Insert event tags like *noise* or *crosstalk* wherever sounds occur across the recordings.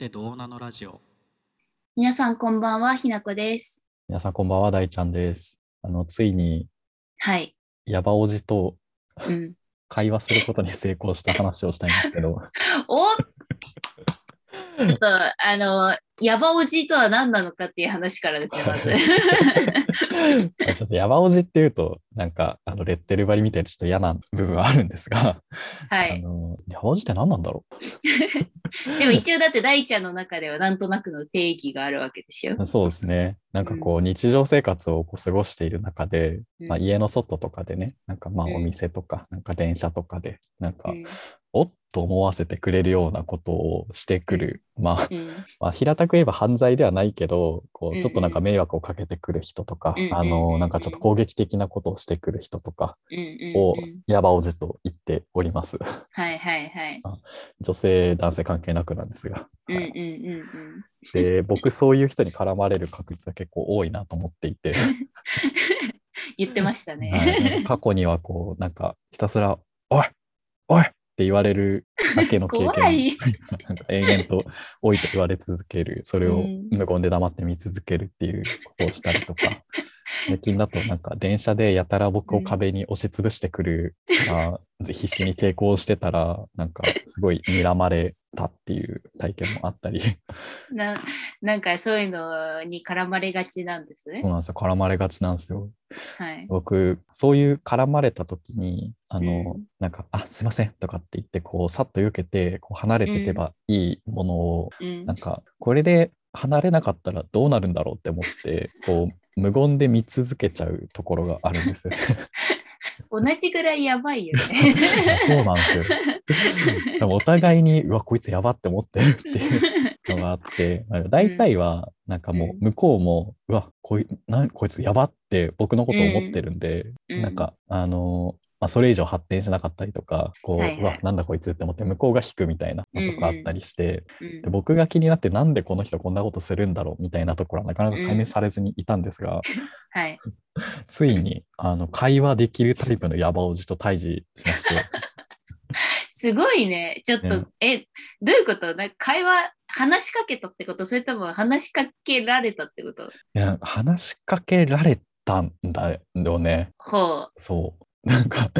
ってどうなのラジオ。皆さんこんばんは、ひなこです。皆さんこんばんは、大ちゃんです。あの、ついに、はい。ヤバおじとうん、会話することに成功した話をしたいんですけど、*laughs* おちょっと、あの、ヤバおじとは何なのかっていう話からですね、まず。*laughs* ちょっとヤバおじっていうと、なんか、あの、レッテル張りみたいでちょっと嫌な部分はあるんですが、はあい。の、ヤバおじって何なんだろ *laughs* でも一応だって大ちゃんの中ではなんとなくの定義があるわけですよ。うそうですね。なんかこう、日常生活をこう過ごしている中で、まあ、うん家の外とかでね、なんかまあうんお店とか、なんか電車とかで、なんかう、んおっと思わせてくれるようなことをしてくる、まあ、うんまあ、平たく言えば犯罪ではないけど、こうちょっとなんか迷惑をかけてくる人とか、うんうんあの、なんかちょっと攻撃的なことをしてくる人とかをうんヤバおじと言っております。はいはいはい。*laughs* 女性、男性関係なくなんですが。で、僕そういう人に絡まれる確率は結構多いなと思っていて、うん。言ってましたはいね。過去にはこう、なんかひたすら、おいって言われるだけの経験。*laughs* *laughs* なんか延々とおいと言われ続ける、それをうん。無言で黙って見続けるっていうことをしたりとか、*laughs* 最近だとなんか電車でやたら僕を壁に押しつぶしてくるから、必死に抵抗してたら、なんかすごい睨まれたっていう体験もあったり、ななんかそういうのに絡まれがちなんですねそう。なんですよ、絡まれがちなんですよ。はい。僕、そういう絡まれた時に、あの、うんなんか、あ、すいませんとかって言って、こう、さっと避けて、こう離れていけばいいものを、うんなんか、これで離れなかったらどうなるんだろうって思って、こう、無言で見続けちゃうところがあるんですよ。*laughs* 同じぐらいやばいよね。*laughs* そうなんですよ。*laughs* お互いに、うわ、こいつやばって思ってるっていうのがあって、まあ大体は、なんかもう、向こうも、うわ、こいなんこいつやばって僕のことを思ってるんで、うんなんか、あのまあ、それ以上発展しなかったりとか、こう、はいはいうわ、なんだこいつって思って、向こうが引くみたいなのとかあったりして、うんで僕が気になって、なんでこの人こんなことするんだろうみたいなところはなかなか解明されずにいたんですが、*laughs* はい。*laughs* ついに、あの、会話できるタイプのヤバおじと対峙しまして、*laughs* すごいね。ちょっと、ねえ、どういうこと？なんか会話、話しかけたってこと？それとも話しかけられたってこといや、話しかけられたんだよね。ほそう。なんか、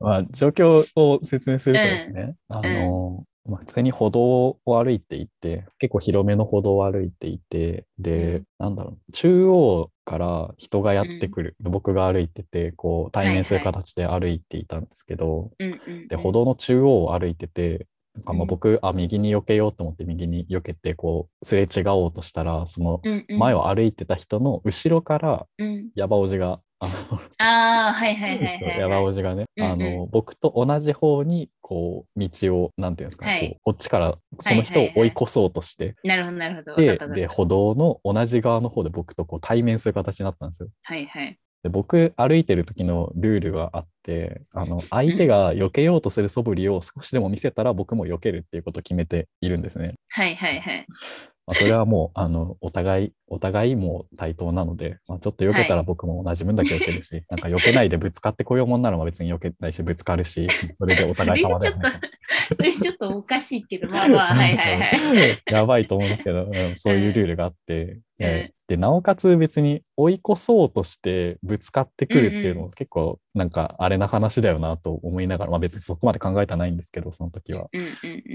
まあ、状況を説明するとですね、あの、まあ、普通に歩道を歩いていて、結構広めの歩道を歩いていて、で、うん。なんだろう、中央から人がやってくる。僕が歩いてて、こう、対面する形で歩いていたんですけど、う。うんうんうん、で、歩道の中央を歩いてて、なんかまあうん。僕、あ、右に避けようと思って右に避けて、こう、すれ違おうとしたら、そのうんうん、前を歩いてた人の後ろから、うん、ヤバおじが、あの、ああ、はいはいはいはい、はい。そうヤバおじがね、うんうんあの僕と同じ方にこう道をなんていうんですか、はいこっちからその人を追い越そうとして、なるほどなるほど。でで歩道の同じ側の方で僕とこう対面する形になったんですよ。はいはい。で僕歩いてる時のルールがあってあの相手が避けようとする素振りを少しでも見せたら僕も避けるっていうことを決めているんですね。はいはいはい。まあ、それはもうあのお互いお互いもう対等なので、まあ、ちょっと避けたら僕も同じ分だけ避けるし、なんか避けないでぶつかってこようもんならまあ別に避けないしぶつかるしそれでお互い様だよね。それちょっとおかしいけど、まあまあ、はいはいはい。*laughs* やばいと思うんですけど、うんそういうルールがあって、うんででなおかつ別に追い越そうとしてぶつかってくるっていうのうんも結構なんかあれな話だよなと思いながら、まあ、別にそこまで考えてはないんですけどその時は。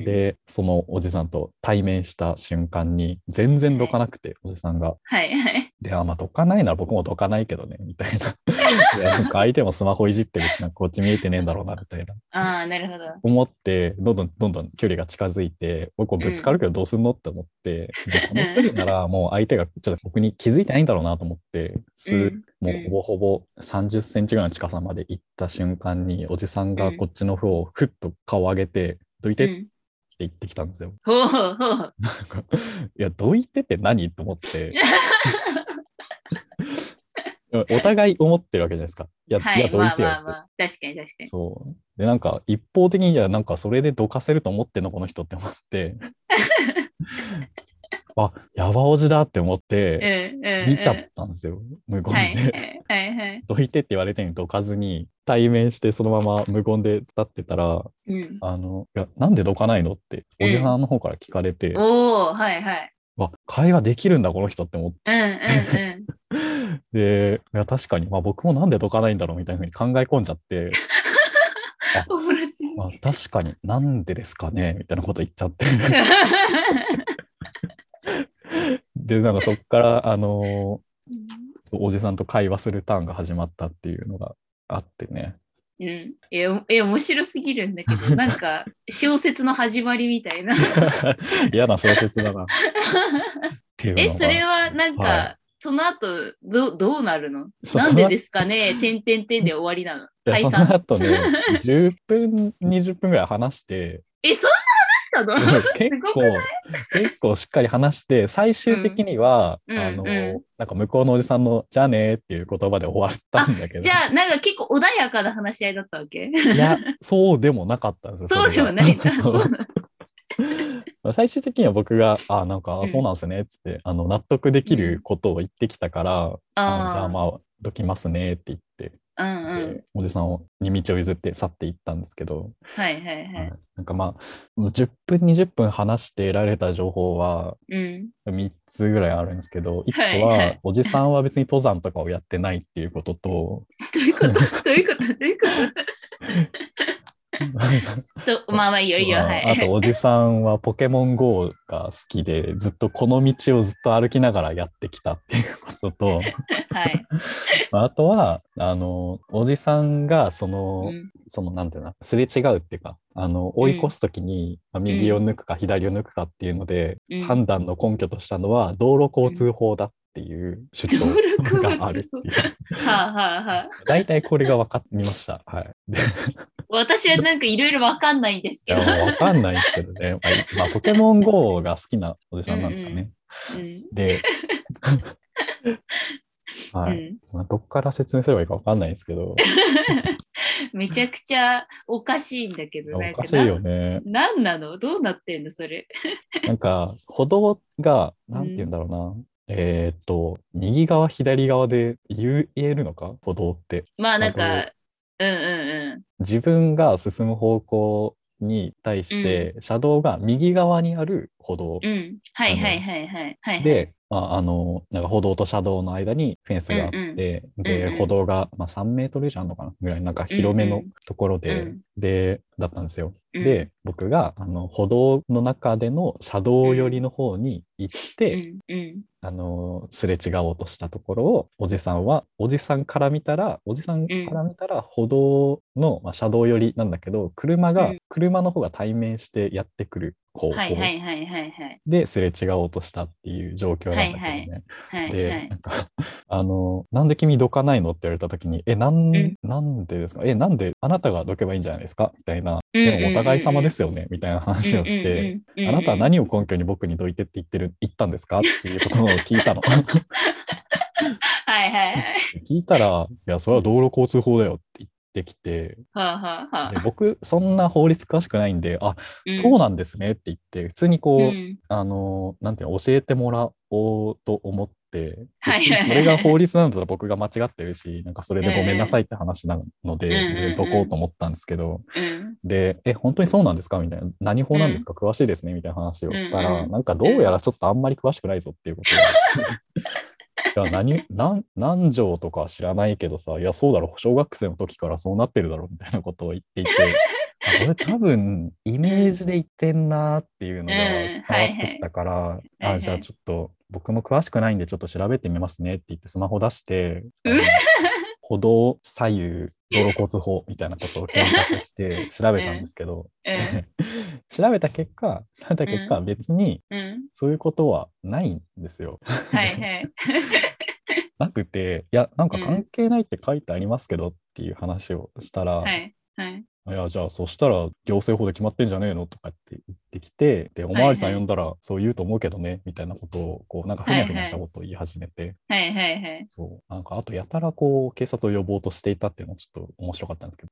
でそのおじさんと対面した瞬間に全然どかなくて、おじさんが。はいはい。で、あ、まあ、どかないなら僕もどかないけどね、みたいな。*laughs* でなんか相手もスマホいじってるしな、こっち見えてねえんだろうな、みたいな。ああ、なるほど。思って、どんどんどんどん距離が近づいて、僕ぶつかるけどどうすんのって思って、でこの距離ならもう相手がちょっと僕に気づいてないんだろうなと思って、すうんもうほぼほぼ30センチぐらいの近さまで行った瞬間に、おじさんがこっちの方をふっと顔を上げて、どいてってうん、言ってきたんですよ。ほうほう。なんかいや、どいてって何？と思って。*laughs* お互い思ってるわけじゃないですか。いや、、はいい、や、どいまあてよって。まあまあ、確かに確かに。そう。で、なんか一方的に、いや、なんかそれでどかせると思ってんの、この人って思って。*laughs* あ、ヤバおじだって思って、うんうんうん。見ちゃったんですよ、無言はいで。はいはい。どいてって言われてにどかずに、対面してそのまま無言で立ってたら、うん。あの、いや、なんでどかないのって、おじさんの方から聞かれて、おおはいはい。わ、会話できるんだ、この人って思って。うんうんうん。で、いや、確かに、まあ僕もなんでどかないんだろうみたいなふうに考え込んじゃって、*laughs* まあ、確かになんでですかねみたいなこと言っちゃって。*laughs* で、なんかそっから、あのおじさんと会話するターンが始まったっていうのがあってね。うん。え、おえ面白すぎるんだけど、*laughs* なんか小説の始まりみたいな。嫌な小説だな。え、がそれはなんか、はその後どどうなるの？なんでですかね？てんてんてんで終わりなの？いやその後ね、*laughs* 10分、20分ぐらい話して、え、そんな話したの？結構、結構しっかり話して、最終的には、うんあの、うん。なんか向こうのおじさんの、じゃあねっていう言葉で終わったんだけど、じゃあ、なんか結構穏やかな話し合いだったわけ？いや、そうでもなかったんですよ。そうでもないんだ。*laughs* そそう最終的には僕が、あ、なんか、うん。あそうなんですね、つって、あの、納得できることを言ってきたから、あのじゃああまあ、どきますねって言って、あ、うんうん。でおじさんをに道を譲って去っていったんですけど、はいはいははい。い。なんかまあ、10分、20分話して得られた情報はうん。3つぐらいあるんですけど、1個はいは、はい。おじさんは別に登山とかをやってないっていうことと、*laughs* どういうこと？どういうこと？どういうこと？*laughs* *laughs* とまあまあいいよいいよ。まあはい。あと、おじさんはポケモン GO が好きで、*laughs* ずっとこの道をずっと歩きながらやってきたっていうことと、*laughs* はい。まああとは、あの、おじさんが、その、うんその、なんていうの、すれ違うっていうか、あの、追い越すときに、まあ右を抜くか左を抜くかっていうので、うん判断の根拠としたのは、道路交通法だっていう主張があるっていう。大体これが分かりました。はい。で私はなんかいろいろわかんないんですけど。もう分かんないですけどね。*laughs* まあ、まあポケモン GO が好きなおじさんなんですかね。うんで、*laughs* はい。うんまあ、どっから説明すればいいか分かんないんですけど、*laughs* めちゃくちゃおかしいんだけど、おかしいよね。な。なの？どうなってんのそれ？なんか、歩道が、なんて言うんだろうな。えーっと、右側、左側で言えるのか？歩道って。まあなん車道か、うんうん自分が進む方向に対して、車道が右側にある歩道うん。うん。はいはいはいはい。はい、で、まあ、あの、なんか歩道と車道の間にフェンスがあって、うんうんで、うんうん歩道が、まあ、3メートル以上あるのかなぐらい、なんか広めのうんうんところで、うんで、だったんですよ。うんで、僕が、あの、歩道の中での車道寄りの方に行って、うんうん。あの、すれ違おうとしたところを、おじさんは、おじさんから見たら、おじさんから見たら、歩道の、まあ、車道寄りなんだけど、車が、うん。車の方が対面してやってくるはいはいはいはいはい。ですれ違おうとしたっていう状況なんだけどね。はいはい。で、はい。なんか、*laughs* あの、なんで君どかないのって言われたときに、え、なん、うん。なんでですか？え、なんであなたがどけばいいんじゃないですか？みたいな、でもお互い様ですよね。みたいな話をして、うんうんうんうん。あなたは何を根拠に僕にどいてって言ってる、言ったんですか？っていうことを聞いたの。*laughs* はいはいはい。*laughs* 聞いたら、いや、それは道路交通法だよって言ってきて、はあはあはあ。で僕、そんな法律詳しくないんで、あ、そうなんですねって言って、普通にこう、うん。あの、なんていうの、教えてもらおうと思って、それが法律なんだったら僕が間違ってるし、なんかそれでごめんなさいって話なので、うん。うんうんうん。どこうと思ったんですけど、うん。で、え、本当にそうなんですかみたいな、何法なんですか、詳しいですねみたいな話をしたら、うんうん。なんかどうやらちょっとあんまり詳しくないぞっていうことで。*laughs* いや何 *laughs* 何何条とか知らないけどさ、いや、そうだろ、小学生の時からそうなってるだろみたいなことを言っていて、あこれ多分イメージで言ってんなっていうのが伝わってきたから、あじゃあちょっと僕も詳しくないんでちょっと調べてみますねって言ってスマホ出して、歩道左右道路交通法みたいなことを検索して *laughs* 調べたんですけど、うん *laughs* 調べた結果、調べた結果、うん別にうん。そういうことはないんですよ。はいはい。*laughs* なくて、いや、なんか関係ないって書いてありますけどっていう話をしたら、はいはい。いや、じゃあ、そしたら行政法で決まってんじゃねえの？とかって言ってきて、で、おまわりさん呼んだらそう言うと思うけどね、みたいなことを、こう、なんかふにゃふにゃしたことを言い始めて、はいはいはい。そう、なんか、あと、やたらこう、警察を呼ぼうとしていたっていうのはちょっと面白かったんですけど。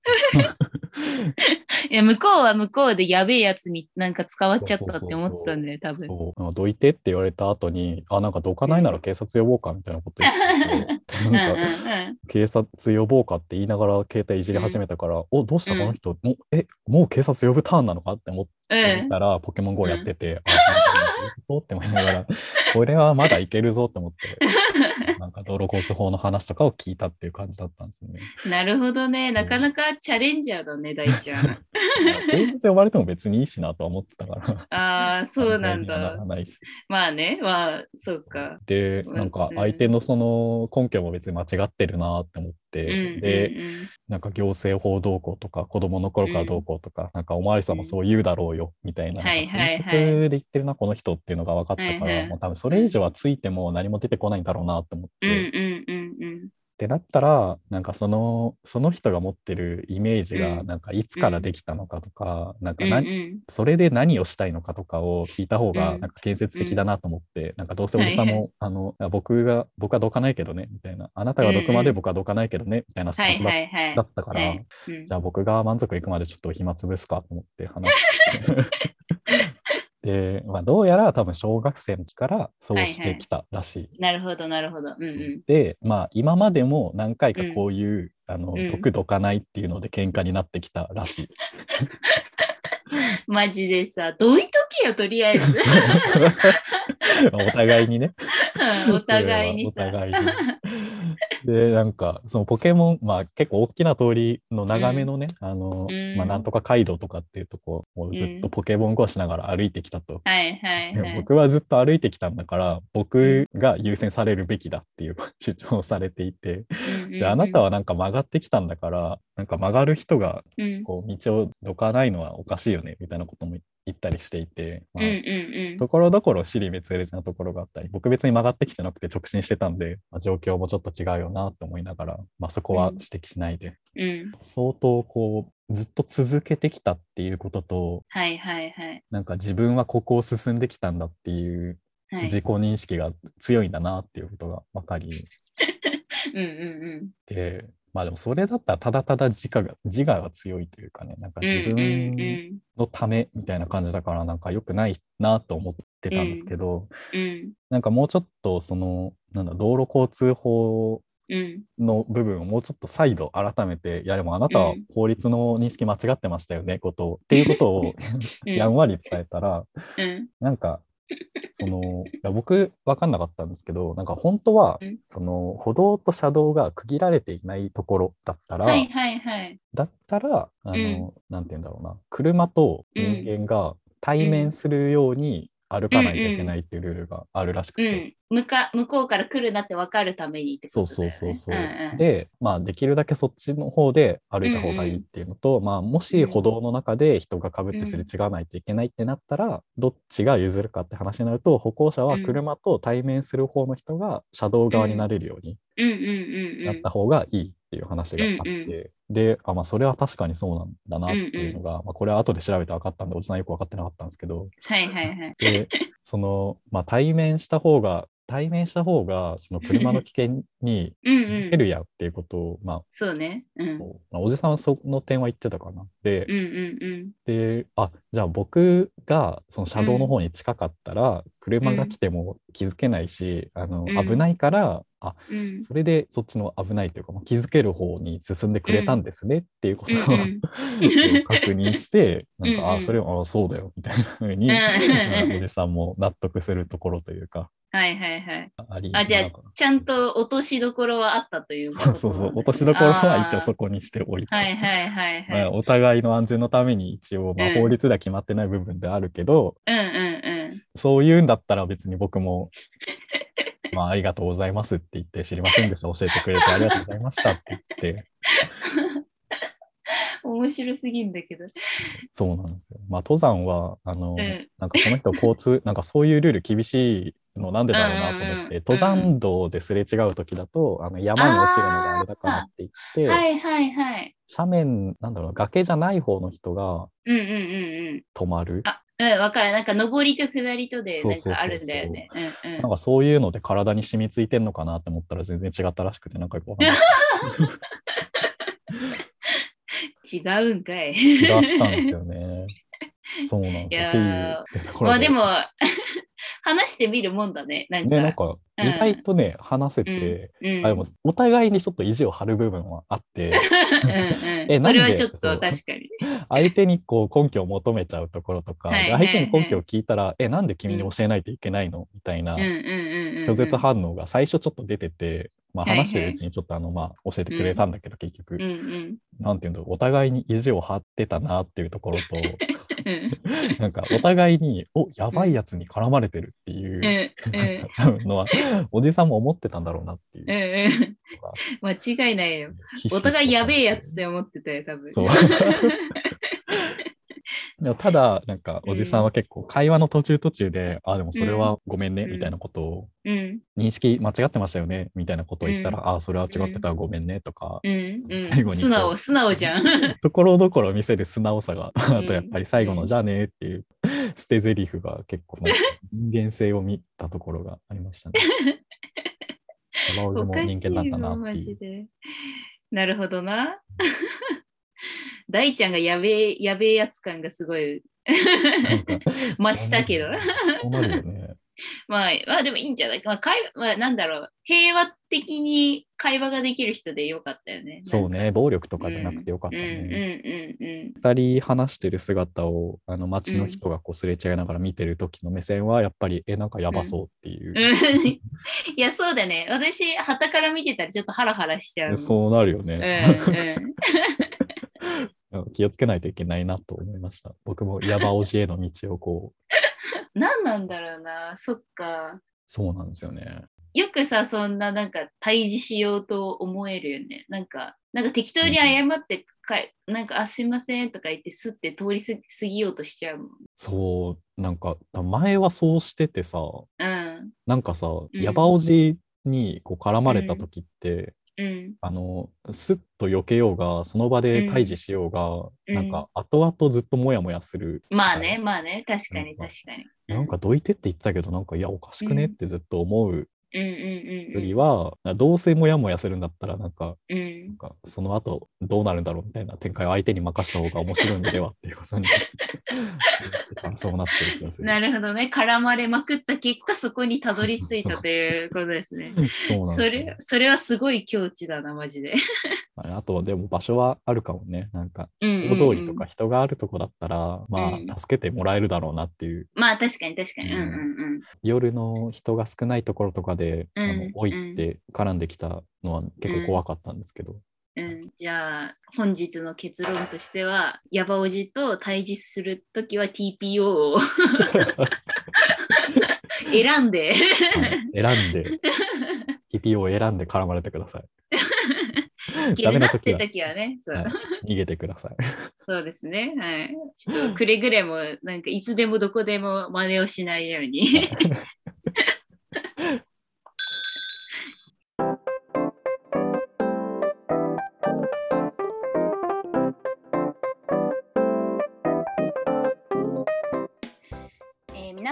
いや、向こうは向こうでやべえやつになんか使わっちゃったって思ってたんだよ、多分。そう。どいてって言われた後に、あ、なんかどかないなら警察呼ぼうかみたいなこと言ってて、*laughs* うんうんなん。か警察呼ぼうかって言いながら携帯いじり始めたから、お、どうしたこの人、もうえ、もう警察呼ぶターンなのかって思ったら、ポケモン GO やってて、あ、どういうこと？って思いながら、これはまだいけるぞって思って、*laughs* なんか道路交通法の話とかを聞いたっていう感じだったんですよね。*laughs* なるほどね。なかなかチャレンジャーだね、大ちゃん。*laughs* まあ警察呼ばれても別にいいしなとは思ってたから。ああ、そうなんだ。ないし。まあね、まあ、そうか。で、うんなんか相手のその根拠も別に間違ってるなって思って、うんで、なんか行政法どうこうとか、子供の頃からどうこうとか、なんかおまわりさんもそう言うだろうよ、みたいな、はいなんかはいはい推測で言ってるな、この人っていうのが分かったから、もう多分それ以上はついても何も出てこないんだろうなと思って、うんっうんうんうん。てなったら、なんかその、その人が持ってるイメージが、うん。なんかいつからできたのかとか、なんかうん何、うん。それで何をしたいのかとかを聞いた方がうん。なんか建設的だなと思って、なんかどうせおじさんも、はい。はあの僕が僕はどかないけどねみたいな。あなたがどくまで僕はどかないけどねみたいなスタはいンスだ,、ったから、はい。うん。じゃあ僕が満足いくまでちょっと暇つぶすかと思って話して。で、まあ、どうやら多分小学生の時からそうしてきたらしい。なるほど、なるほど。うんうん。で、まあ、今までも何回かこういう、あのうん毒どかないっていうので喧嘩になってきたらしい。*laughs* マジでさ、どいとけよ、とりあえず。*laughs* お互いにね。うんお互いにさ。お互いに。で、なんか、そのポケモン、まあ結構大きな通りの長めのね、あの、うん。まあなんとか街道とかっていうとこをずっとポケモン GO しながら歩いてきたと。はいはいはい。僕はずっと歩いてきたんだから、僕が優先されるべきだっていう *laughs* 主張をされていて、で、あなたは、はなんか曲がってきたんだから、なんか曲がる人がうんこう道をどかないのはおかしいよね、みたいなことも言ったりしていて、まところどころ尻滅裂なところがあったり、僕別に曲がってきてなくて直進してたんで、まあ状況もちょっと違うよなと思いながら、まあ、そこは指摘しないで、うん。うん。相当こう、ずっと続けてきたっていうことと、はいはいはい。なんか自分はここを進んできたんだっていうはい。自己認識が強いんだなっていうことが分かり、うんうんで、まあでもそれだったらただただ自我が自我が強いというかね、なんかうん。自分のためみたいな感じだから、なんか良くないなと思ってたんですけど、うん。うんなんかもうちょっとその、なんだ、道路交通法うん。の部分をもうちょっと再度改めて、いやでもあなたはうん法律の認識間違ってましたよね、ことをっていうことを *laughs* うんやんわり伝えたら、うん。なんか、その、いや僕分かんなかったんですけど、なんか本当はうん、その歩道と車道が区切られていないところだったら、はいはいはい。だったら、あの、なんて言うんだろうな、車と人間が対面するように歩かないといけないっていうルールがあるらしくうて、ん。向か向こうから来るなって分かるためにってそうことだよね。そうそうそう。んん、で、まあ、できるだけそっちの方で歩いた方がいいっていうのと、まあ、もし歩道の中で人がかぶってすれ違わないといけないってなったら、どっちが譲るかって話になると、歩行者は車と対面する方の人が車道側になれるようにうんうんうんうん。なった方がいいっていう話があって、うんうで、あ、まあ、それは確かにそうなんだなっていうのが、まあ、これは後で調べて分かったんで、おじさんよく分かってなかったんですけど、はいはいはい。で、その、まあ、対面した方が、対面した方が、その車の危険にうんうん。出るやっていうことを、まあ、そうね。うん。そうまあ、おじさんはその点は言ってたかな。で、うんうんうん。で、あ、じゃあ僕がその車道の方に近かったら、車が来ても気づけないし、あの、うん危ないから、あ、うん。それでそっちの危ないというか、まあ気づける方に進んでくれたんですねっていうことを、うん確認して、*laughs* なんか、うんうんあ、それは、あ、そうだよ、みたいなふうに、うんまあおじさんも納得するところというか、はいはいはい。ありあ、じゃあちゃんと落としどころはあったというそうそうそう、落としどころは一応そこにしておいて。はいはいはいまあはい。お互いの安全のために一応、まあ、うん法律では決まってない部分であるけど、うんうんうん。そういうんだったら別に僕も、まあ、ありがとうございますって言って、知りませんでした、教えてくれてありがとうございましたって言って、*laughs* 面白すぎんだけど。そうなんですよ。まあ、登山は、あの、うんなんかその人交通、なんかそういうルール厳しいのなんでだろうなと思って、うんうんうん登山道ですれ違う時だと、あの山に落ちるのがあれだからって言って、はいはいはい。斜面、なんだろうな、崖じゃない方の人がうんうんうんうん。止まる。あ、うん、わかる。なんか上りと下りとでなんかあるんだよね。うんうんなんかそういうので体に染みついてんのかなって思ったら全然違ったらしくて、なんかよくわかんない。違うんかい。*laughs* 違ったんですよね。そうなんですよ。っていうまあでも、話してみるもんだね。なんか。ね、なんかうん。意外とね、話せて、うん、あでもお互いにちょっと意地を張る部分はあって、うんうん、*laughs* それはちょっと確かに。*laughs* 相手にこう根拠を求めちゃうところとか、はいで相手に根拠を聞いたら、え、なんで君に教えないといけないの？みたいなうんうんうんうん。うん。拒絶反応が最初ちょっと出てて、まあ、はいはい。話してるうちにちょっとあの、まあ、教えてくれたんだけど、結局うん、うんなんていうんだろう、お互いに意地を張ってたなっていうところと、うん。なんかお互いに、おやばいやつに絡まれてるっていうのは、おじさんも思ってたんだろうなっていう。間違いないよ。お互いやべえやつって思ってたよ、多分。そう。でもただ、なんか、おじさんは結構会話の途中途中で、あ、でもそれはごめんね、うんみたいなことを、うん。認識間違ってましたよね、みたいなことを言ったら、あ、それは違ってたらごめんね、とか、うん。うん。*laughs* 最後に素直、素直じゃん。*laughs* ところどころ見せる素直さが、ん。*laughs* あとやっぱり最後の、うんじゃあねっていう捨て台詞が結構、人間性を見たところがありましたね。おかしい人間だったな。なるほどな。大ちゃんがやべえ、やべえやつ感がすごい *laughs* 増したけど。そうなるよね。*laughs* まあ、まあでもいいんじゃない？まあ、会まあ、なんだろう。平和的に会話ができる人でよかったよね。そうね、暴力ととかじゃなくてよかったうんね。うんうんうん。二人話してる姿をあの街の人がこうすれ違いながら見てる時の目線はやっぱりえなんかやばそうっていう、うん *laughs* いや、そうだね。私、旗から見てたらちょっとハラハラしちゃう。そうなるようんね、うん。気をつけないといけないなと思いました僕もヤバおじへの道をこう *laughs* 何なんだろうな。そっか。そうなんですよねよくさ、そんななんか対峙しようと思えるよね。なんか、なんか適当に謝ってかい、なんか、あ、すいませんとか言って、すって通り過ぎようとしちゃうもん。そうなんか前はそうしててさうん。なんかさ、んヤバおじにこう絡まれた時って、うん。あのスッと避けようがその場で対峙しようが、うん。なんか後々ずっとモヤモヤするまあね、まあね、確かに確かに。なんかどいてって言ったけどなんかいやおかしくね？うんってずっと思ううんうんうんよりは、どうせモヤモヤするんだったらなんかうん。うんなんかその後どうなるんだろうみたいな展開を相手に任した方が面白いのではっていうことに *laughs* そうなってる気がする。なるほどね。絡まれまくった結果、そこにたどり着いたということですね。*laughs* そうなんそですよれ、それはすごい境地だな、マジで。*laughs* あとでも場所はあるかもね。なんか大通りとか人があるとこだったら、まうんあ助けてもらえるだろうなっていうまあ確かに確かに。うんううんうん。夜の人が少ないところとかで、うんあの置いて絡んできたのは結構怖かったんですけど、うん、じゃあ本日の結論としてはヤバおじと対峙するときは TPO を *laughs* 選んで。はい選んで。TPO を選んで絡まれてください。いけるなって時はねそう,、はい。逃げてください。そうですね。はい。ちょっとくれぐれもなんかいつでもどこでも真似をしないように *laughs*